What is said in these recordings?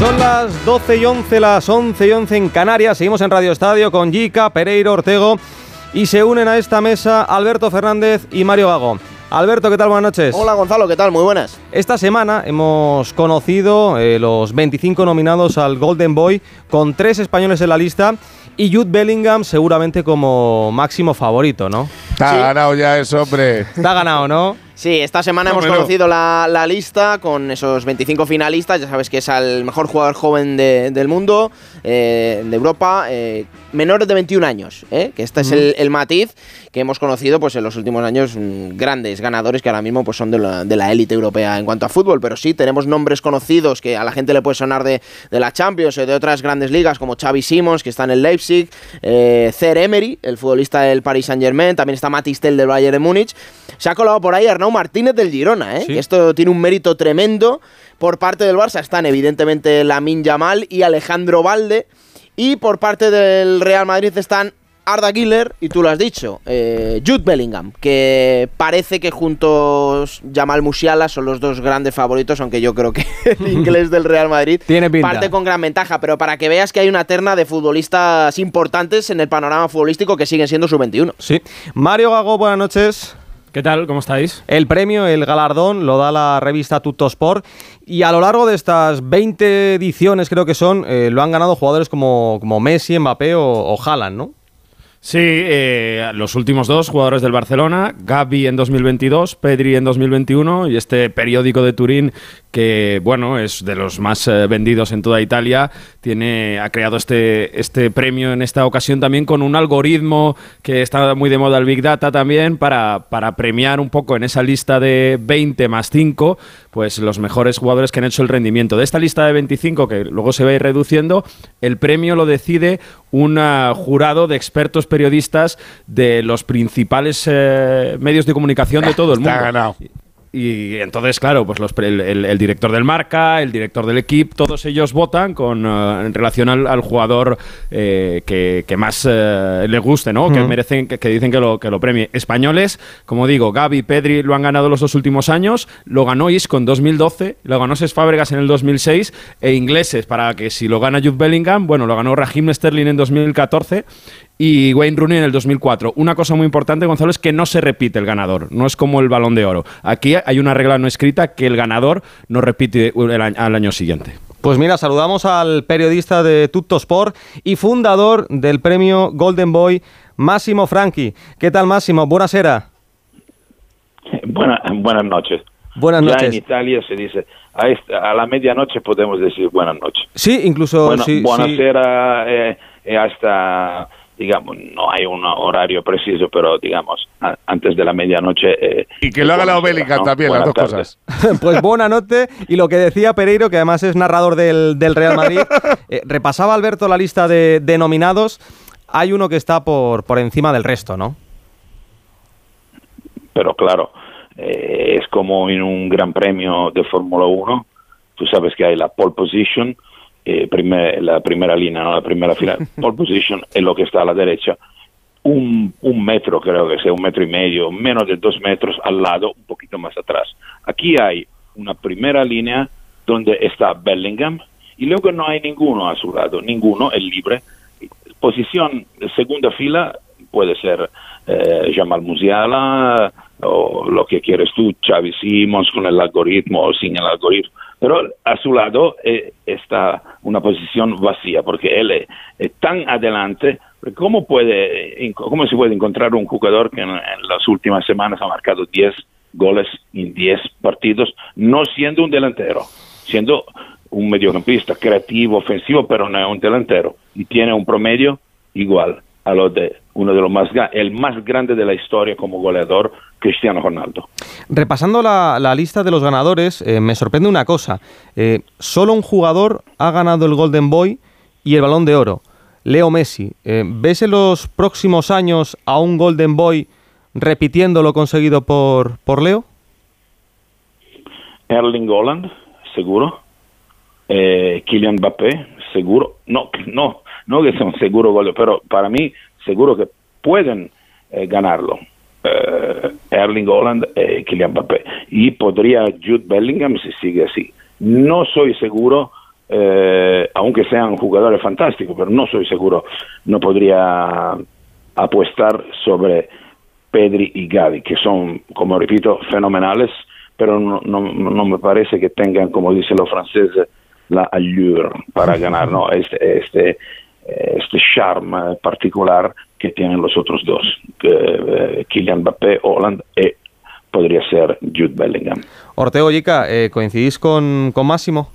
Son las 12 y 11, las 11 y 11 en Canarias. Seguimos en Radio Estadio con Jica, Pereiro, Ortego y se unen a esta mesa Alberto Fernández y Mario Gago. Alberto, ¿qué tal? Buenas noches. Hola Gonzalo, ¿qué tal? Muy buenas. Esta semana hemos conocido eh, los 25 nominados al Golden Boy con tres españoles en la lista y Jude Bellingham seguramente como máximo favorito, ¿no? Está ganado ya eso, hombre. Está ganado, ¿no? Sí, esta semana hemos conocido la, lista con esos 25 finalistas. Ya sabes que es el mejor jugador joven del mundo, eh, de Europa, eh, menores de 21 años. ¿eh? Que este es el, matiz que hemos conocido pues, en los últimos años. Mm, grandes ganadores que ahora mismo pues, son de la élite europea en cuanto a fútbol. Pero sí, tenemos nombres conocidos que a la gente le puede sonar de, la Champions o de otras grandes ligas, como Xavi Simons, que está en el Leipzig, Cer Emery, el futbolista del Paris Saint Germain, también está Matistel del Bayern de Múnich. Se ha colado por ahí Arnaud Martínez del Girona, ¿eh? esto tiene un mérito tremendo. Por parte del Barça están evidentemente Lamin Yamal y Alejandro Valde. Y por parte del Real Madrid están Arda Güler y tú lo has dicho, eh, Jude Bellingham, que parece que juntos Jamal Musiala son los dos grandes favoritos, aunque yo creo que el inglés del Real Madrid Tiene parte con gran ventaja, pero para que veas que hay una terna de futbolistas importantes en el panorama futbolístico que siguen siendo sub-21. Sí. Mario Gago, buenas noches. ¿Qué tal? ¿Cómo estáis? El premio, el galardón, lo da la revista Tuttosport y a lo largo de estas 20 ediciones, creo que son, eh, lo han ganado jugadores como, como Messi, Mbappé o, o Haaland, ¿no? Sí, eh, los últimos dos jugadores del Barcelona, Gaby en 2022, Pedri en 2021 y este periódico de Turín que, bueno, es de los más eh, vendidos en toda Italia, tiene, ha creado este, este premio en esta ocasión también con un algoritmo que está muy de moda el Big Data también para, para premiar un poco en esa lista de 20 más 5, pues los mejores jugadores que han hecho el rendimiento. De esta lista de 25 que luego se va a ir reduciendo, el premio lo decide un ah, jurado de expertos periodistas de los principales eh, medios de comunicación de todo el mundo. ganado. Y entonces, claro, pues los, el, director del marca, el director del equipo, todos ellos votan con eh, en relación al, jugador eh, que, más le guste, ¿no? Que merecen, que, dicen que lo, que lo premie. Españoles, como digo, Gaby y Pedri lo han ganado los dos últimos años, lo ganó Isco en 2012, lo ganó Ses Fábregas en el 2006, e ingleses, para que si lo gana Jude Bellingham, bueno, lo ganó Raheem Sterling en 2014 y Wayne Rooney en el 2004. Una cosa muy importante, Gonzalo, es que no se repite el ganador, no es como el balón de oro. Aquí hay una regla no escrita que el ganador no repite al año siguiente. Pues mira, saludamos al periodista de Tutto Sport y fundador del premio Golden Boy, Máximo Franchi. ¿Qué tal, Máximo? Buenas buenas noches. Buenas noches. Ya en Italia se dice, a, la medianoche podemos decir buenas noches. Sí, incluso... Bueno, sí, buenas eh, eh, hasta digamos, no hay un horario preciso, pero digamos, antes de la medianoche. Eh, y que lo haga la Obélica también, las dos cosas. pues buena noche. Y lo que decía Pereiro, que además es narrador del, Real Madrid, eh, repasaba Alberto la lista de, nominados. Hay uno que está por, por encima del resto, ¿no? Pero claro, eh, es como en un gran premio de Fórmula 1. Tú sabes que hay la pole position, eh, la primera línea, ¿no? la primera fila, pole position es lo que está a la derecha, un, un, metro, creo que sea un metro y medio, menos de dos metros al lado, un poquito más atrás. Aquí hay una primera línea donde está Bellingham y luego no hay ninguno a su lado, ninguno es libre. Posición segunda fila puede ser eh, Jamal Musiala o lo que quieres tú, Xavi Simons con el algoritmo o sin el algoritmo pero a su lado eh, está una posición vacía porque él es, tan adelante. ¿Cómo, puede, ¿Cómo se puede encontrar un jugador que en, las últimas semanas ha marcado 10 goles en 10 partidos, no siendo un delantero, siendo un mediocampista creativo, ofensivo, pero no es un delantero y tiene un promedio igual a lo de uno de los más el más grande de la historia como goleador, Cristiano Ronaldo. Repasando la, lista de los ganadores, eh, me sorprende una cosa. Eh, solo un jugador ha ganado el Golden Boy y el Balón de Oro. Leo Messi. Eh, ¿Ves en los próximos años a un Golden Boy repitiendo lo conseguido por, por Leo? Erling Holland, seguro. Kylian Mbappé, seguro. No, no, no que son seguro, pero para mí seguro que pueden eh, ganarlo. Eh, Erling Holland y Kylian Mbappé. Y podría Jude Bellingham si sigue así. No soy seguro eh, aunque sean jugadores fantásticos, pero no soy seguro, no podría apostar sobre Pedri y Gavi, que son, como repito, fenomenales, pero no, no, no me parece que tengan, como dicen los franceses, la allure para ganar, ¿no? Este, este, este charme particular que tienen los otros dos, eh, Kylian Mbappé, Holland y podría ser Jude Bellingham. Ortego Yica, eh, ¿coincidís con, con Máximo?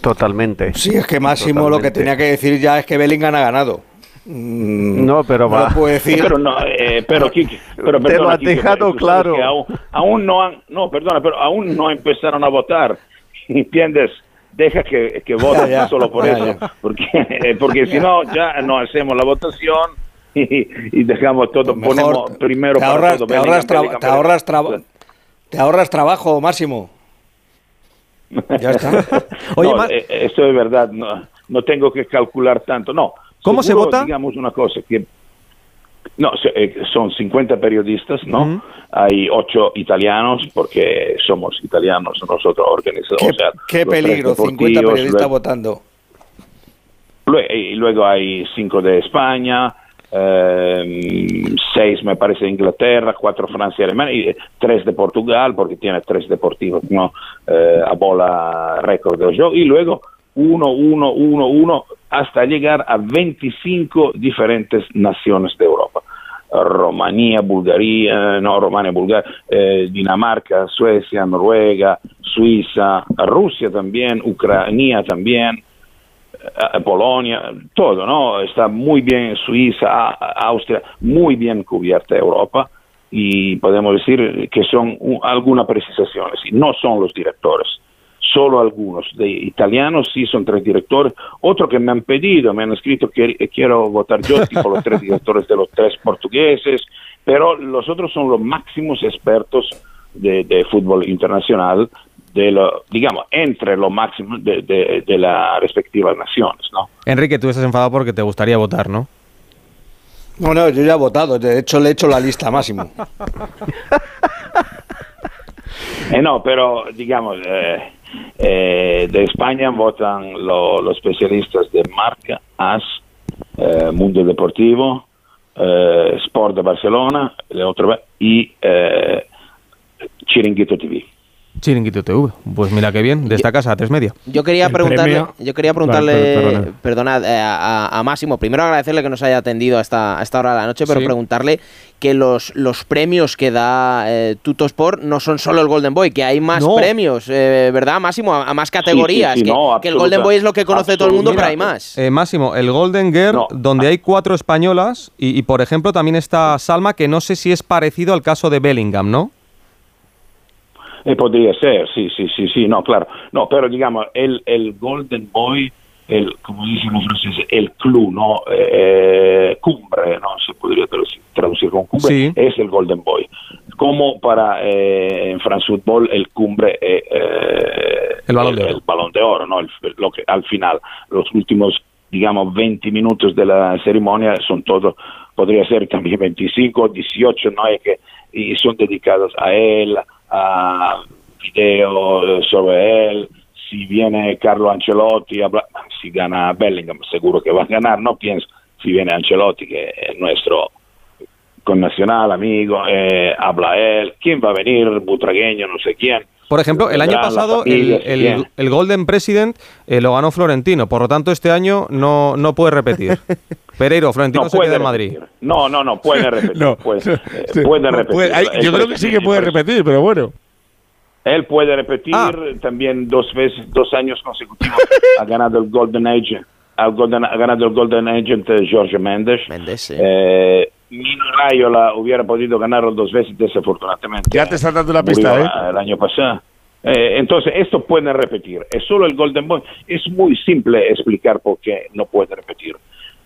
Totalmente. Sí, es que Máximo lo que tenía que decir ya es que Bellingham ha ganado. Mm, no, pero va. No puedo decir. Pero no, eh, pero Kiki, pero Te lo has dejado claro. Aún, aún, no han, no, perdona, pero aún no empezaron a votar. ¿Entiendes? Deja que, que voten ya, ya, solo por ya, eso, porque, porque si no ya no hacemos la votación y, y dejamos todo, Mejor ponemos primero te ahorras, para todo. te ahorras, te, ahorras te ahorras trabajo, Máximo. Ya está. Oye, no, eh, esto es verdad, no, no, tengo que calcular tanto, no. ¿Cómo Seguro, se vota? Digamos una cosa, que no, son 50 periodistas, ¿no? Uh -huh. Hay 8 italianos, porque somos italianos nosotros organizados. Qué, o sea, qué peligro, 50 periodistas votando. Luego, y luego hay 5 de España, 6 eh, me parece de Inglaterra, 4 Francia y Alemania, y 3 de Portugal, porque tiene 3 deportivos, ¿no? Eh, a bola récord del juego, y luego 1, 1, 1, 1, hasta llegar a 25 diferentes naciones de Europa. Rumanía, Bulgaria, no, Rumania, Bulgaria, eh, Dinamarca, Suecia, Noruega, Suiza, Rusia también, Ucrania también, eh, Polonia, todo, ¿no? Está muy bien Suiza, Austria, muy bien cubierta Europa y podemos decir que son algunas precisaciones, y no son los directores solo algunos. De italianos sí son tres directores. Otro que me han pedido, me han escrito que quiero votar yo, tipo los tres directores de los tres portugueses, pero los otros son los máximos expertos de, de fútbol internacional, de lo, digamos, entre los máximos de, de, de las respectivas naciones, ¿no? Enrique, tú estás enfadado porque te gustaría votar, ¿no? No, no, yo ya he votado, de hecho le he hecho la lista máximo. eh, no, pero digamos, eh, eh, de España votan lo, los especialistas de Marca, AS, eh, Mundo Deportivo, eh, Sport de Barcelona y Chiringuito TV. Chiringuito TV. Pues mira qué bien, de esta casa a tres media. Yo quería preguntarle, premio... yo quería preguntarle, vale, perdona, a, a, Máximo, primero agradecerle que nos haya atendido a esta, a esta hora de la noche, pero sí. preguntarle que los, los premios que da eh, Tutosport no son solo el Golden Boy, que hay más no. premios, eh, ¿verdad, Máximo? A, a más categorías. Sí, sí, que, no, que, el Golden Boy es lo que conoce todo el mundo, Mira, pero hay más. Eh, Máximo, el Golden Girl, no. donde hay cuatro españolas, y, y por ejemplo también está Salma, que no sé si es parecido al caso de Bellingham, ¿no? Eh, podría ser, sí, sí, sí, sí, no, claro. No, pero digamos, el, el Golden Boy, el, como dicen los franceses, el club, ¿no? Eh, cumbre, ¿no? Se podría traducir, con cumbre, sí. es el Golden Boy. Como para, eh, en France Football, el cumbre es el, balón de oro. El, balón de oro, ¿no? El, lo que, al final, los últimos, digamos, 20 minutos de la ceremonia son todos, podría ser también 25, 18, ¿no? Es que, y son dedicados a él, a video sobre él, si viene Carlo Ancelotti, habla, si gana Bellingham, seguro que va a ganar, no pienso, si viene Ancelotti, que es nuestro connacional, amigo, eh, habla él, quién va a venir, Butragueño, no sé quién. Por ejemplo, el año pasado el, el, el, Golden President eh, lo ganó Florentino, por lo tanto este año no, no puede repetir. Pereiro, Florentino no se queda en. Madrid. No, no, no, puede repetir. no, puede, sí, puede repetir. Puede, hay, yo creo que sí que puede repetir, pero bueno. Él puede repetir ah. también dos veces, dos años consecutivos. ha ganado el Golden Age, ha ganado el Golden Agent Jorge Mendes. Mendes sí. eh, Mino Raiola hubiera podido ganarlo dos veces, desafortunadamente. Ya te está dando la pista, ¿eh? El año pasado. Eh, entonces, esto puede repetir. Es solo el Golden Boy. Es muy simple explicar por qué no puede repetir.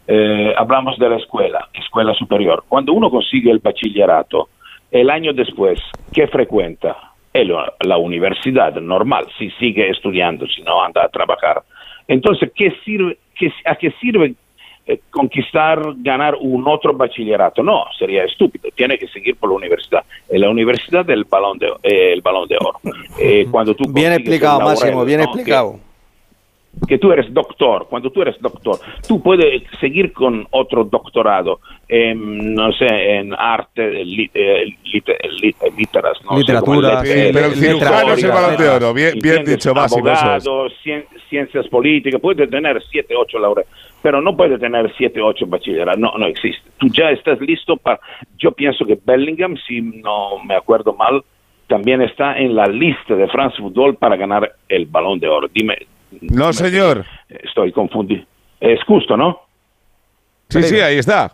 Eh, hablamos de la escuela, escuela superior. Cuando uno consigue el bachillerato, el año después, ¿qué frecuenta? El, la universidad normal, si sigue estudiando, si no anda a trabajar. Entonces, ¿qué sirve, qué, ¿a qué sirve eh, conquistar, ganar un otro bachillerato? No, sería estúpido. Tiene que seguir por la universidad. En la universidad del balón de, eh, el balón de oro. Eh, cuando tú bien explicado, Máximo, bien ¿no? explicado. Que tú eres doctor, cuando tú eres doctor, tú puedes seguir con otro doctorado, en, no sé, en arte, li- eh, lit- lit- literas, no sé, Literatura, sí, pero el cirujano es el balón de oro. Bien, bien dicho, es. Abogado, cien- ciencias políticas, puede tener 7, 8 laureados, pero no puede tener 7, 8 bachilleratos, no, no existe. Tú ya estás listo para... Yo pienso que Bellingham, si no me acuerdo mal, también está en la lista de France Football para ganar el balón de oro. Dime. No, señor. Estoy confundido. Es justo, ¿no? Sí, sí, ahí está.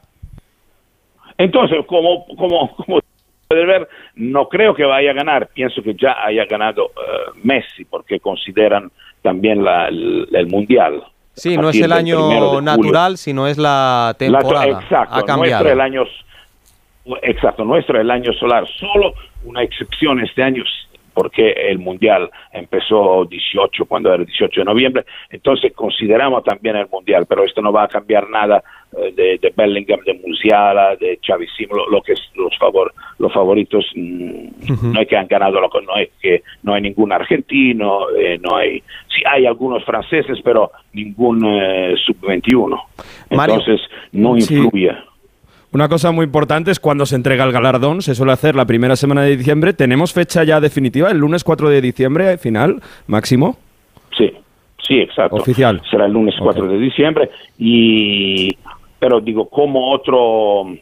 Entonces, como, como, como puedes ver, no creo que vaya a ganar. Pienso que ya haya ganado eh, Messi, porque consideran también la- el, el Mundial. Sí, no es el año julio. natural, sino es la La- temporada. exacto, ha cambiado. nuestro el año exacto, nuestro el año solar, solo una excepción este año porque el mundial empezó 18 cuando era el 18 de noviembre, entonces consideramos también el mundial, pero esto no va a cambiar nada eh, de, de Bellingham, de Musiala, de Xavi lo, lo que es los favor, los favoritos mm, no es que han ganado, no es que no hay ningún argentino, eh, no hay, sí hay algunos franceses, pero ningún eh, sub 21, Mario. entonces no Sí. Una cosa muy importante es cuando se entrega el galardón, se suele hacer la primera semana de diciembre. ¿Tenemos fecha ya definitiva? ¿El lunes 4 de diciembre, final, máximo? Sí, sí, exacto. Oficial. Será el lunes 4 de diciembre. Y, pero digo, como otro,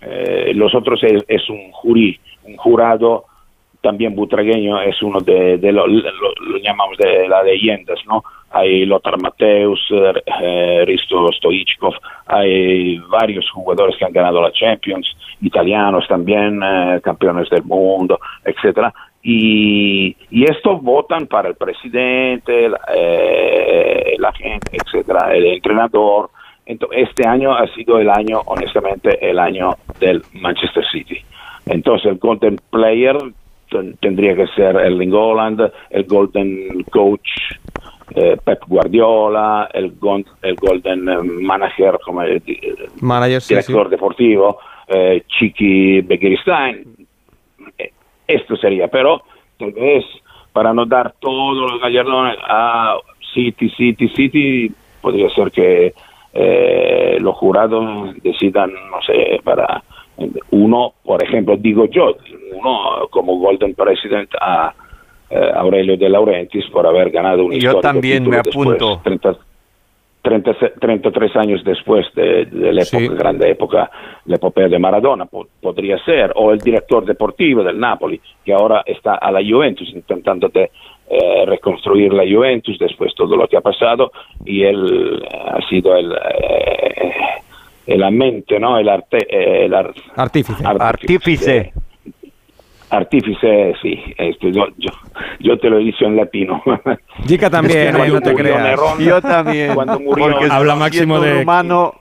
eh, los otros es, es un jurí, un jurado también butragueño, es uno de, de lo, lo- lo llamamos de las leyendas, ¿no? Hay Lothar Mateus, eh, eh, Risto Stoichkov, hay varios jugadores que han ganado la Champions, italianos también, eh, campeones del mundo, etcétera. Y, y estos votan para el presidente, la, eh, gente, etcétera, el entrenador. Entonces, este año ha sido el año, honestamente, el año del Manchester City. Entonces, el Golden Player ten- tendría que ser Erling Haaland, el Golden Coach eh, Pep Guardiola, el, gon- el Golden eh, Manager como el, el Manager, sí, sí. director deportivo, eh, Chiqui Begiristain. Eh, Esto sería, pero tal vez para no dar todos los galardones a City, City, City, podría ser que eh, los jurados decidan, no sé, para uno, por ejemplo, digo yo, uno como Golden President a eh, Aurelio de Laurentiis por haber ganado un Yo también me título después, apunto. 30 30 33 años después de, de la época, Sí. grande época, la epopea de Maradona, po- podría ser, o el director deportivo del Napoli, que ahora está a la Juventus, intentando de, eh, reconstruir la Juventus después de todo lo que ha pasado, y él eh, ha sido el, eh, el mente, ¿no? El arte, eh, el ar- Artífice. Artífice. Artífice, sí, esto, yo, yo, yo te lo he dicho en latino. Jica también, Es que no te creas. Nerón, Yo también. Cuando murió- porque Habla Máximo de- rumano,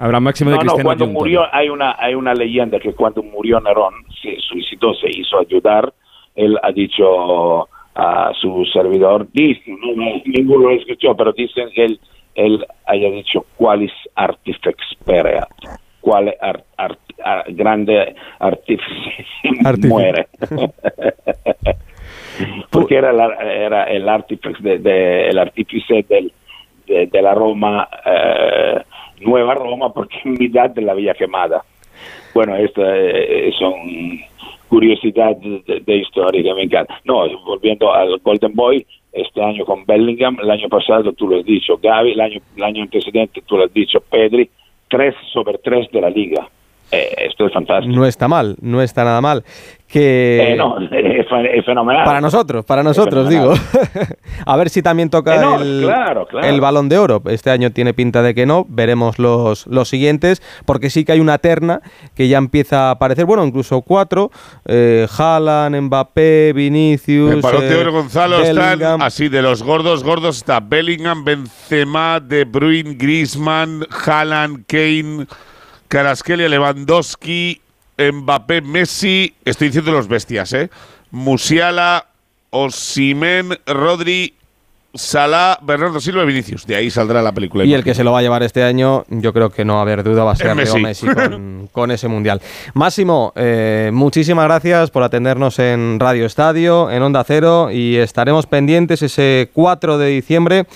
Habrá máximo de No, no, cuando murió, hay una, hay una leyenda que cuando murió Nerón, se suicidó, se hizo ayudar, él ha dicho a su servidor, dice, no, no, ninguno lo escuchó, pero dicen que él, él haya dicho, qualis artifex pereat, cuál ar- ar- ar- grande artífice muere. Porque era, la- era el artífice, de, de- el artífice del, de, de la Roma, eh, Nueva Roma, porque en mitad de la Villa Quemada. Bueno, estas son curiosidades de, de historia que me encantan. No, volviendo al Golden Boy, este año con Bellingham, el año pasado tú lo has dicho, Gaby, el año, el año antecedente tú lo has dicho, Pedri, 3 sobre 3 de la liga. Eh, esto es fantástico. No está mal, no está nada mal. Que Eh, no, es, fe- es fenomenal. para nosotros, para nosotros, digo. a ver si también toca Eh, no, el, claro, claro. el balón de oro. Este año tiene pinta de que no. Veremos los, los siguientes, porque sí que hay una terna que ya empieza a aparecer. Bueno, incluso cuatro: eh, Haaland, Mbappé, Vinicius. El balón de oro, Gonzalo, están así de los gordos, gordos está Bellingham, Benzema, De Bruyne, Griezmann, Haaland, Kane, Karaskelia, Lewandowski, Mbappé, Messi, estoy diciendo los bestias, ¿eh? Musiala, Osimen, Rodri, Salah, Bernardo Silva y Vinicius. De ahí saldrá la película. Y el que se lo va a llevar este año, yo creo que no va a haber duda, va a ser Es Leo Messi. Messi con, con ese mundial. Máximo, eh, muchísimas gracias por atendernos en Radio Estadio, en Onda Cero, y estaremos pendientes ese 4 de diciembre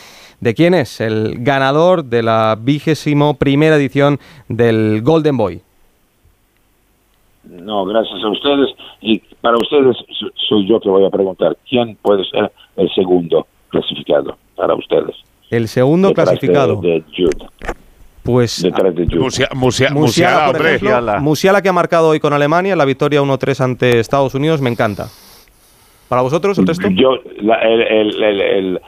de quién es el ganador de la vigésimo primera edición del Golden Boy. No, gracias a ustedes. Y para ustedes so- soy yo que voy a preguntar, ¿quién puede ser el segundo clasificado para ustedes? El segundo Detrás de- clasificado. De, Jude. Pues Detrás de Jude. Musia- Musia- Musiala, Musiala, por hombre. ejemplo, Musiala. Musiala que ha marcado hoy con Alemania, la victoria 1-3 ante Estados Unidos, me encanta. ¿Para vosotros el resto? Yo, la, el, el- el- el,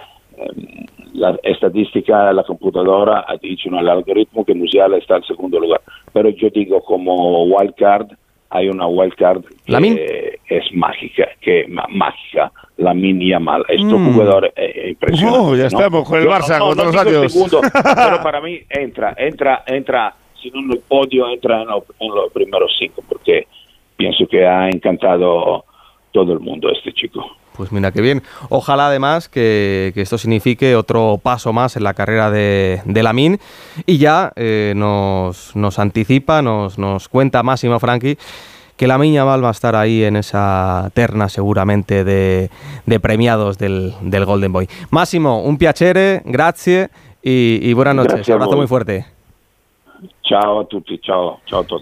la estadística, la computadora ha dicho en el algoritmo que Musiala está en segundo lugar. Pero yo digo como wild card, hay una wild card que es mágica, que ma- mágica, la mínima mal. Este Mm. jugador es impresionante. Oh, ya ¿no? estamos con el Barça, con todos los digo años. segundo, pero para mí entra, entra, entra, si no en el podio, entra en, lo- en los primeros cinco, porque pienso que ha encantado todo el mundo este chico. Pues mira qué bien. Ojalá además que, que esto signifique otro paso más en la carrera de, de Lamin. Y ya eh, nos, nos anticipa, nos, nos cuenta Máximo Franchi que la Yamal va a estar ahí en esa terna seguramente de, de premiados del, del Golden Boy. Máximo, un piacere, grazie y, y buenas noches. A Abrazo muy fuerte. Ciao a tutti, ciao, ciao a tutti.